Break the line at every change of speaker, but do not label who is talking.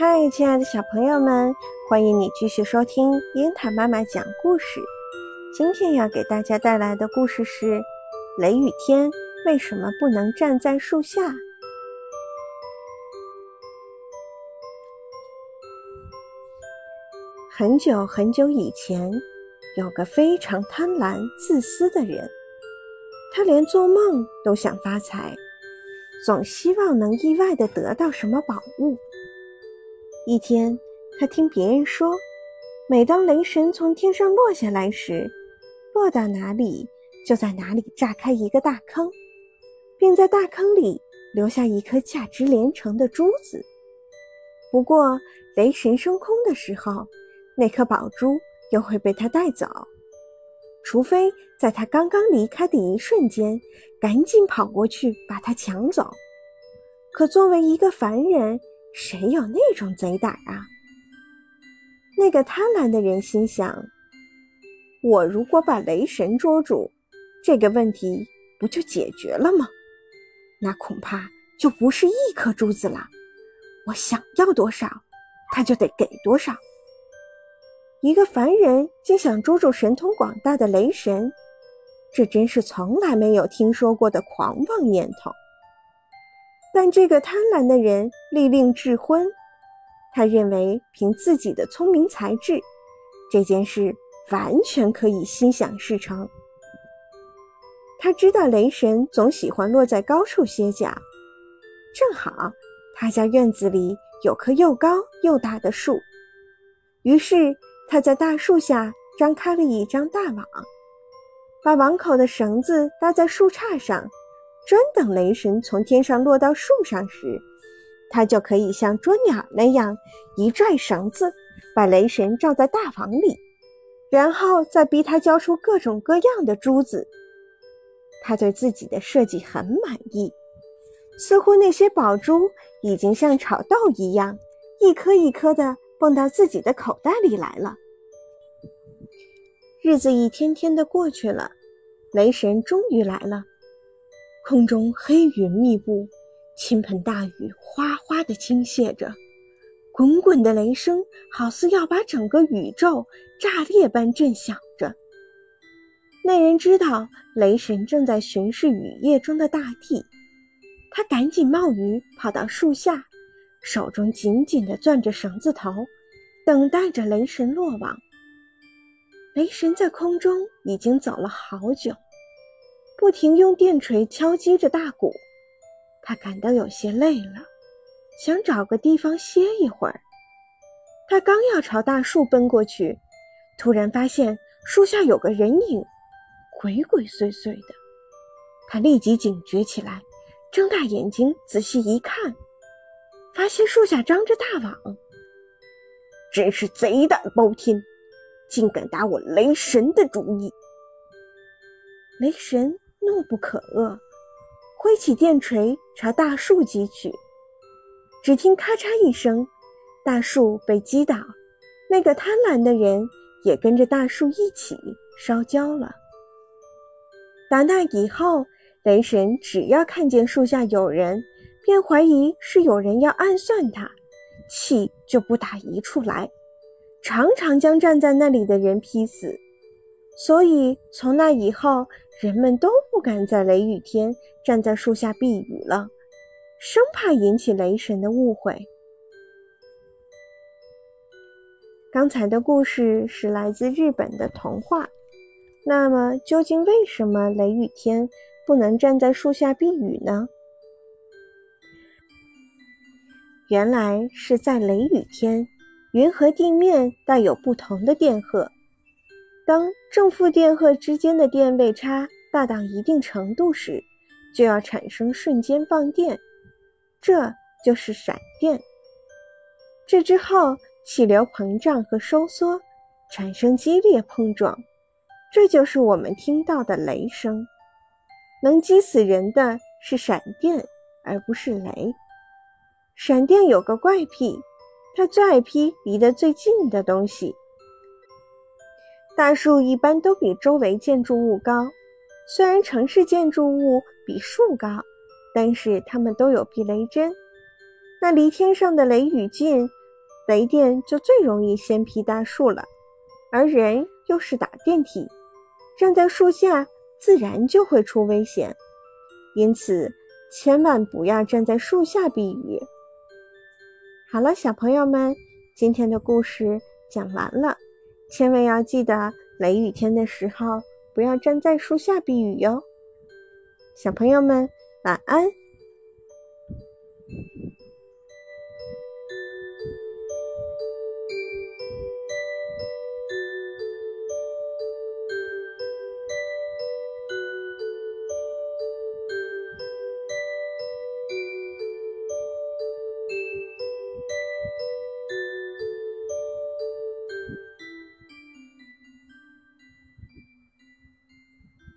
嗨，亲爱的小朋友们，欢迎你继续收听樱桃妈妈讲故事。今天要给大家带来的故事是《雷雨天为什么不能站在树下》。很久很久以前，有个非常贪婪、自私的人，他连做梦都想发财，总希望能意外的得到什么宝物。一天，他听别人说，每当雷神从天上落下来时，落到哪里就在哪里炸开一个大坑，并在大坑里留下一颗价值连城的珠子。不过，雷神升空的时候，那颗宝珠又会被他带走，除非在他刚刚离开的一瞬间，赶紧跑过去把它抢走。可作为一个凡人，谁有那种贼胆啊？那个贪婪的人心想：“我如果把雷神捉住，这个问题不就解决了吗？那恐怕就不是一颗珠子了。我想要多少，他就得给多少。”一个凡人竟想捉住神通广大的雷神，这真是从来没有听说过的狂妄念头。但这个贪婪的人利令智昏，他认为凭自己的聪明才智，这件事完全可以心想事成。他知道雷神总喜欢落在高处歇脚，正好他家院子里有棵又高又大的树，于是他在大树下张开了一张大网，把网口的绳子搭在树杈上。专等雷神从天上落到树上时，他就可以像捉鸟那样一拽绳子，把雷神罩在大网里，然后再逼他交出各种各样的珠子。他对自己的设计很满意，似乎那些宝珠已经像炒豆一样，一颗一颗的蹦到自己的口袋里来了。日子一天天的过去了，雷神终于来了。空中黑云密布，倾盆大雨哗哗地倾泻着，滚滚的雷声好似要把整个宇宙炸裂般震响着。那人知道雷神正在巡视雨夜中的大地，他赶紧冒雨跑到树下，手中紧紧地攥着绳子头，等待着雷神落网。雷神在空中已经走了好久。不停用电锤敲击着大鼓，他感到有些累了，想找个地方歇一会儿。他刚要朝大树奔过去，突然发现树下有个人影，鬼鬼祟祟的。他立即警觉起来，睁大眼睛仔细一看，发现树下张着大网。真是贼胆包天，竟敢打我雷神的主意！雷神。怒不可遏，挥起电锤朝大树击去。只听咔嚓一声，大树被击倒，那个贪婪的人也跟着大树一起烧焦了。打那以后，雷神只要看见树下有人，便怀疑是有人要暗算他，气就不打一处来，常常将站在那里的人劈死。所以从那以后，人们都不敢在雷雨天站在树下避雨了，生怕引起雷神的误会。刚才的故事是来自日本的童话，那么究竟为什么雷雨天不能站在树下避雨呢？原来是在雷雨天，云和地面带有不同的电荷。当正负电荷之间的电位差大到一定程度时，就要产生瞬间放电，这就是闪电。这之后，气流膨胀和收缩，产生激烈碰撞，这就是我们听到的雷声。能击死人的是闪电，而不是雷。闪电有个怪癖，它最爱劈离得最近的东西。大树一般都比周围建筑物高，虽然城市建筑物比树高，但是它们都有避雷针。那离天上的雷雨近，雷电就最容易掀劈大树了，而人又是打电梯，站在树下自然就会出危险。因此，千万不要站在树下避雨。好了，小朋友们，今天的故事讲完了，千万要记得雷雨天的时候不要站在树下避雨哟。小朋友们，晚安。